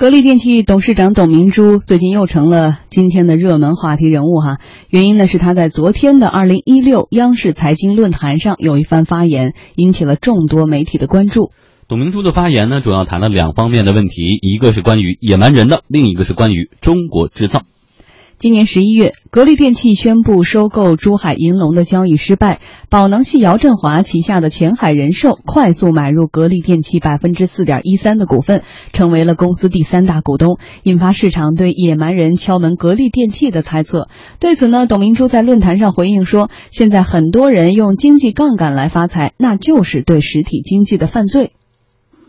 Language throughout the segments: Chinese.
格力电器董事长董明珠最近又成了今天的热门话题人物哈，原因呢是他在昨天的二零一六央视财经论坛上有一番发言，引起了众多媒体的关注。董明珠的发言呢，主要谈了两方面的问题，一个是关于野蛮人的，另一个是关于中国制造。今年十一月，格力电器宣布收购珠海银隆的交易失败，宝能系姚振华旗下的前海人寿快速买入格力电器百分之四点一三的股份，成为了公司第三大股东，引发市场对野蛮人敲门格力电器的猜测。对此呢，董明珠在论坛上回应说：“现在很多人用经济杠杆来发财，那就是对实体经济的犯罪。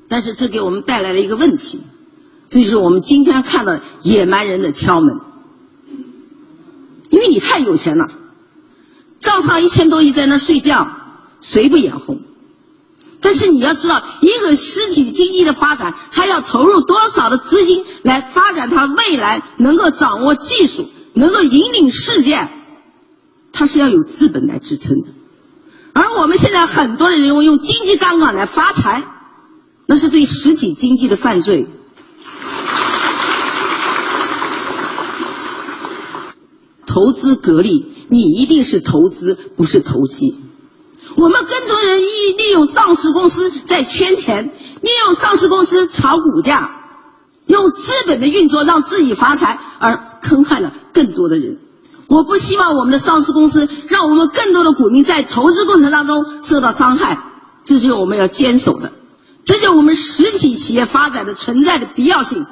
但是这给我们带来了一个问题，这就是我们今天看到野蛮人的敲门。”因为你太有钱了，账上一千多亿在那睡觉，谁不眼红？但是你要知道，一个实体经济的发展，它要投入多少的资金来发展它未来能够掌握技术，能够引领世界，它是要有资本来支撑的。而我们现在很多的人用用经济杠杆来发财，那是对实体经济的犯罪。投资格力，你一定是投资，不是投机。我们更多人利利用上市公司在圈钱，利用上市公司炒股价，用资本的运作让自己发财，而坑害了更多的人。我不希望我们的上市公司让我们更多的股民在投资过程当中受到伤害，这就是我们要坚守的，这就是我们实体企业发展的存在的必要性。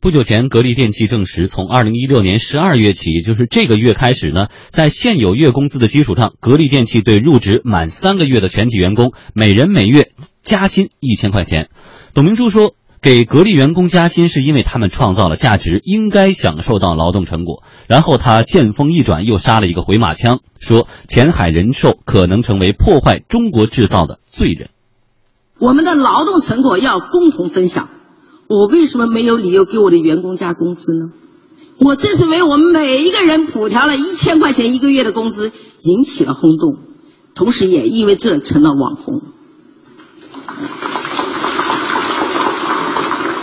不久前，格力电器证实，从二零一六年十二月起，也就是这个月开始呢，在现有月工资的基础上，格力电器对入职满三个月的全体员工，每人每月加薪一千块钱。董明珠说，给格力员工加薪是因为他们创造了价值，应该享受到劳动成果。然后他见风一转，又杀了一个回马枪，说前海人寿可能成为破坏中国制造的罪人。我们的劳动成果要共同分享。我为什么没有理由给我的员工加工资呢？我这是为我们每一个人普调了一千块钱一个月的工资，引起了轰动，同时也因为这成了网红。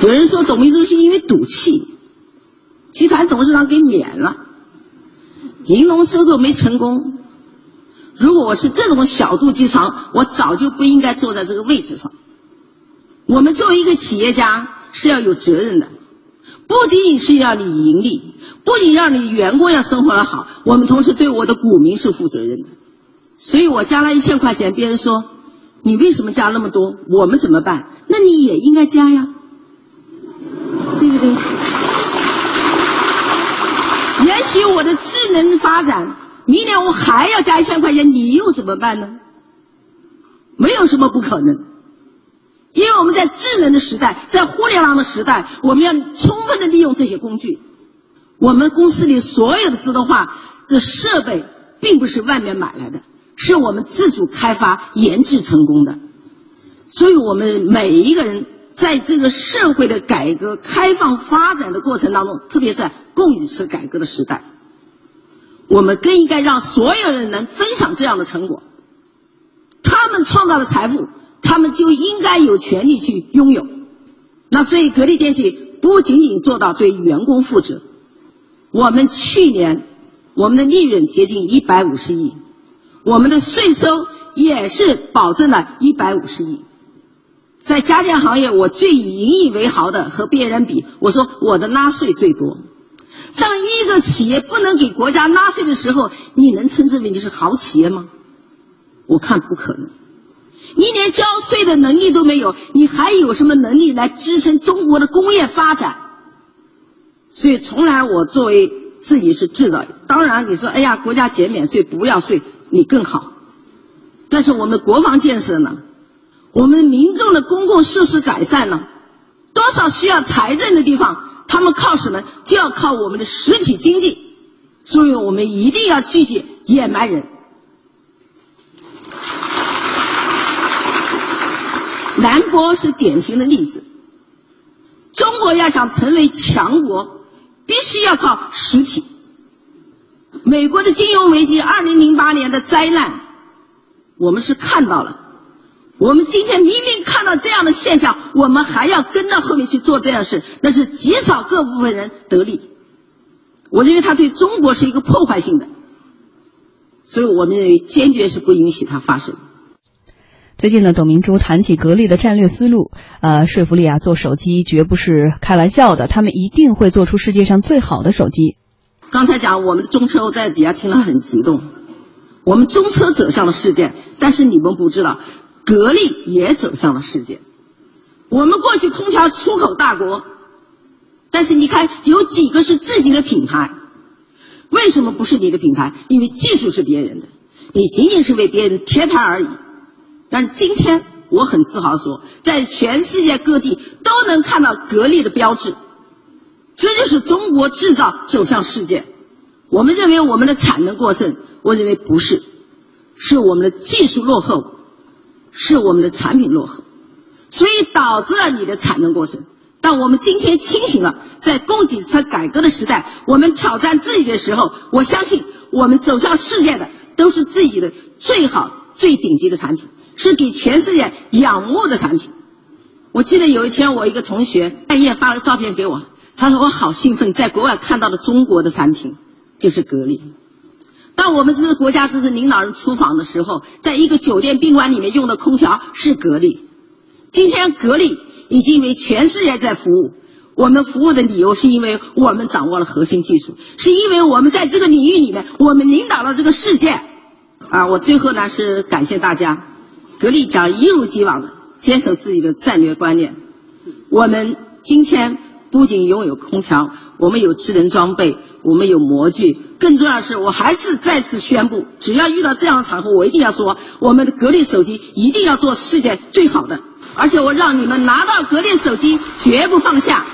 有人说董明珠是因为赌气，集团董事长给免了，银隆收购没成功。如果我是这种小肚鸡肠，我早就不应该坐在这个位置上。我们作为一个企业家。是要有责任的，不仅仅是要你盈利，不仅让你员工要生活的好，我们同时对我的股民是负责任的。所以我加了一千块钱，别人说你为什么加那么多？我们怎么办？那你也应该加呀，对不对？也许我的智能发展，明年我还要加一千块钱，你又怎么办呢？没有什么不可能。在智能的时代，在互联网的时代，我们要充分的利用这些工具。我们公司里所有的自动化的设备，并不是外面买来的，是我们自主开发研制成功的。所以，我们每一个人在这个社会的改革开放发展的过程当中，特别是供给侧改革的时代，我们更应该让所有人能分享这样的成果。他们创造的财富。他们就应该有权利去拥有。那所以，格力电器不仅仅做到对员工负责，我们去年我们的利润接近一百五十亿，我们的税收也是保证了一百五十亿。在家电行业，我最引以为豪的和别人比，我说我的纳税最多。当一个企业不能给国家纳税的时候，你能称之为你是好企业吗？我看不可能。你连交税的能力都没有，你还有什么能力来支撑中国的工业发展？所以，从来我作为自己是制造业，当然你说，哎呀，国家减免税不要税，你更好。但是我们国防建设呢？我们民众的公共设施改善呢？多少需要财政的地方，他们靠什么？就要靠我们的实体经济。所以我们一定要拒绝野蛮人。韩国是典型的例子。中国要想成为强国，必须要靠实体。美国的金融危机，二零零八年的灾难，我们是看到了。我们今天明明看到这样的现象，我们还要跟到后面去做这样的事，那是极少各部分人得利。我认为他对中国是一个破坏性的，所以我们认为坚决是不允许它发生。最近呢，董明珠谈起格力的战略思路，呃，说服力啊，做手机绝不是开玩笑的，他们一定会做出世界上最好的手机。刚才讲我们的中车，我在底下听了很激动。我们中车走向了世界，但是你们不知道，格力也走向了世界。我们过去空调出口大国，但是你看有几个是自己的品牌？为什么不是你的品牌？因为技术是别人的，你仅仅是为别人贴牌而已。但是今天我很自豪说，在全世界各地都能看到格力的标志，这就是中国制造走向世界。我们认为我们的产能过剩，我认为不是，是我们的技术落后，是我们的产品落后，所以导致了你的产能过剩。但我们今天清醒了，在供给侧改革的时代，我们挑战自己的时候，我相信我们走向世界的都是自己的最好、最顶级的产品。是给全世界仰慕的产品。我记得有一天，我一个同学半夜发了个照片给我，他说我好兴奋，在国外看到了中国的产品，就是格力。当我们这是国家支持领导人出访的时候，在一个酒店宾馆里面用的空调是格力。今天格力已经为全世界在服务。我们服务的理由是因为我们掌握了核心技术，是因为我们在这个领域里面，我们领导了这个世界。啊，我最后呢是感谢大家。格力将一如既往的坚守自己的战略观念。我们今天不仅拥有空调，我们有智能装备，我们有模具。更重要的是，我还是再次宣布，只要遇到这样的场合，我一定要说，我们的格力手机一定要做世界最好的。而且我让你们拿到格力手机，绝不放下。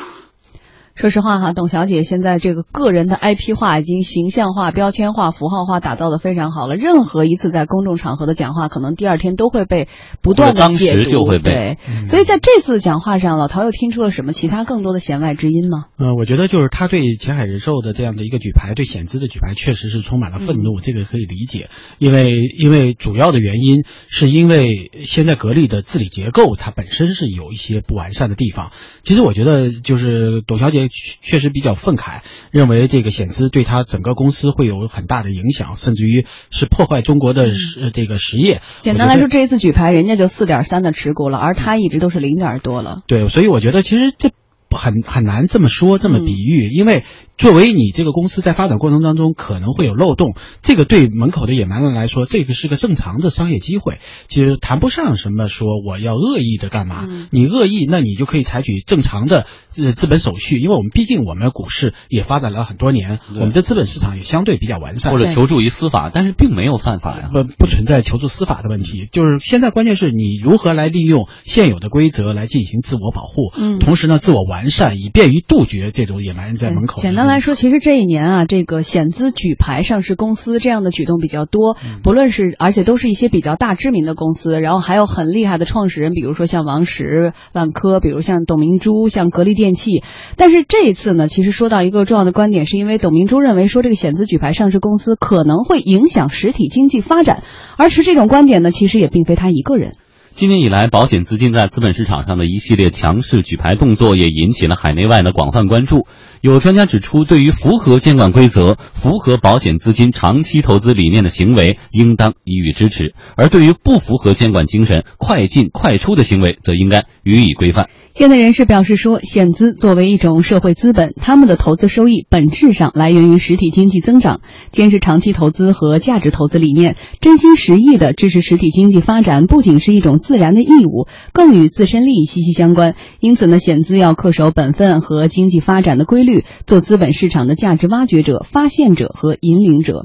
说实话哈，董小姐现在这个个人的 IP 化已经形象化、标签化、符号化打造的非常好了。任何一次在公众场合的讲话，可能第二天都会被不断的解读。就会被。对，所以在这次讲话上，老陶又听出了什么其他更多的弦外之音吗？嗯，我觉得就是他对前海人寿的这样的一个举牌，对险资的举牌，确实是充满了愤怒。这个可以理解，因为因为主要的原因是因为现在格力的治理结构它本身是有一些不完善的地方。其实我觉得就是董小姐。确实比较愤慨，认为这个险资对他整个公司会有很大的影响，甚至于是破坏中国的实这个实业。简单来说，这一次举牌，人家就四点三的持股了，而他一直都是零点多了。对，所以我觉得其实这很很难这么说，这么比喻，因为。作为你这个公司在发展过程当中可能会有漏洞，这个对门口的野蛮人来说，这个是个正常的商业机会，其实谈不上什么说我要恶意的干嘛。你恶意，那你就可以采取正常的呃资本手续，因为我们毕竟我们股市也发展了很多年，我们的资本市场也相对比较完善。或者求助于司法，但是并没有犯法呀，不不存在求助司法的问题。就是现在关键是你如何来利用现有的规则来进行自我保护，嗯，同时呢自我完善，以便于杜绝这种野蛮人在门口。简单来说，其实这一年啊，这个险资举牌上市公司这样的举动比较多，不论是而且都是一些比较大知名的公司，然后还有很厉害的创始人，比如说像王石、万科，比如像董明珠、像格力电器。但是这一次呢，其实说到一个重要的观点，是因为董明珠认为说这个险资举牌上市公司可能会影响实体经济发展，而持这种观点呢，其实也并非他一个人。今年以来，保险资金在资本市场上的一系列强势举牌动作，也引起了海内外的广泛关注。有专家指出，对于符合监管规则、符合保险资金长期投资理念的行为，应当予以支持；而对于不符合监管精神、快进快出的行为，则应该予以规范。业内人士表示说，险资作为一种社会资本，他们的投资收益本质上来源于实体经济增长，坚持长期投资和价值投资理念，真心实意的支持实体经济发展，不仅是一种自然的义务，更与自身利益息息相关。因此呢，险资要恪守本分和经济发展的规律。做资本市场的价值挖掘者、发现者和引领者。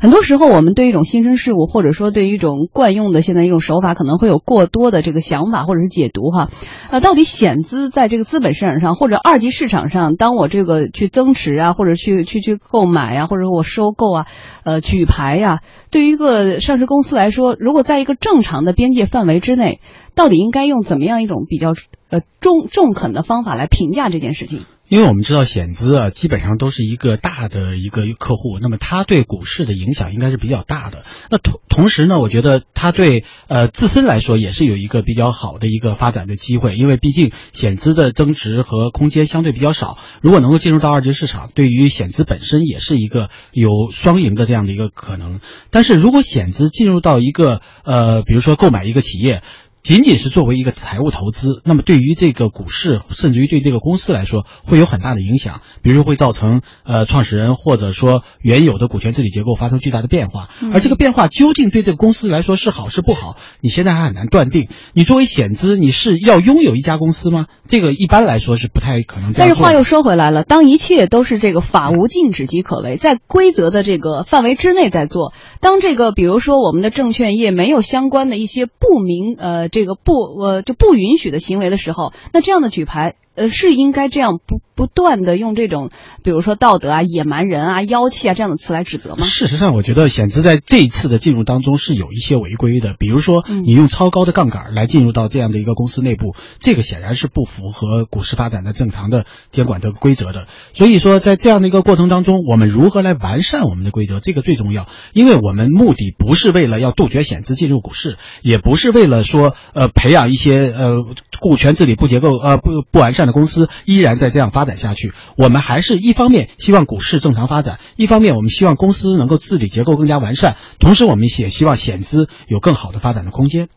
很多时候，我们对一种新生事物，或者说对一种惯用的现在一种手法，可能会有过多的这个想法或者是解读哈。呃，到底险资在这个资本市场上或者二级市场上，当我这个去增持啊，或者去去去购买啊，或者我收购啊，呃，举牌呀，对于一个上市公司来说，如果在一个正常的边界范围之内，到底应该用怎么样一种比较呃中中肯的方法来评价这件事情？因为我们知道险资啊，基本上都是一个大的一个客户，那么它对股市的影响应该是比较大的。那同同时呢，我觉得它对呃自身来说也是有一个比较好的一个发展的机会，因为毕竟险资的增值和空间相对比较少。如果能够进入到二级市场，对于险资本身也是一个有双赢的这样的一个可能。但是如果险资进入到一个呃，比如说购买一个企业。仅仅是作为一个财务投资，那么对于这个股市，甚至于对这个公司来说，会有很大的影响。比如说会造成呃创始人或者说原有的股权治理结构发生巨大的变化，而这个变化究竟对这个公司来说是好是不好，你现在还很难断定。你作为险资，你是要拥有一家公司吗？这个一般来说是不太可能。但是话又说回来了，当一切都是这个法无禁止即可为，在规则的这个范围之内在做，当这个比如说我们的证券业没有相关的一些不明呃。这这个不呃就不允许的行为的时候，那这样的举牌。呃，是应该这样不不断的用这种，比如说道德啊、野蛮人啊、妖气啊这样的词来指责吗？事实上，我觉得险资在这一次的进入当中是有一些违规的，比如说你用超高的杠杆来进入到这样的一个公司内部，这个显然是不符合股市发展的正常的监管的规则的。所以说，在这样的一个过程当中，我们如何来完善我们的规则，这个最重要，因为我们目的不是为了要杜绝险资进入股市，也不是为了说呃培养一些呃股权治理不结构呃不不完善。公司依然在这样发展下去，我们还是一方面希望股市正常发展，一方面我们希望公司能够治理结构更加完善，同时我们也希望险资有更好的发展的空间。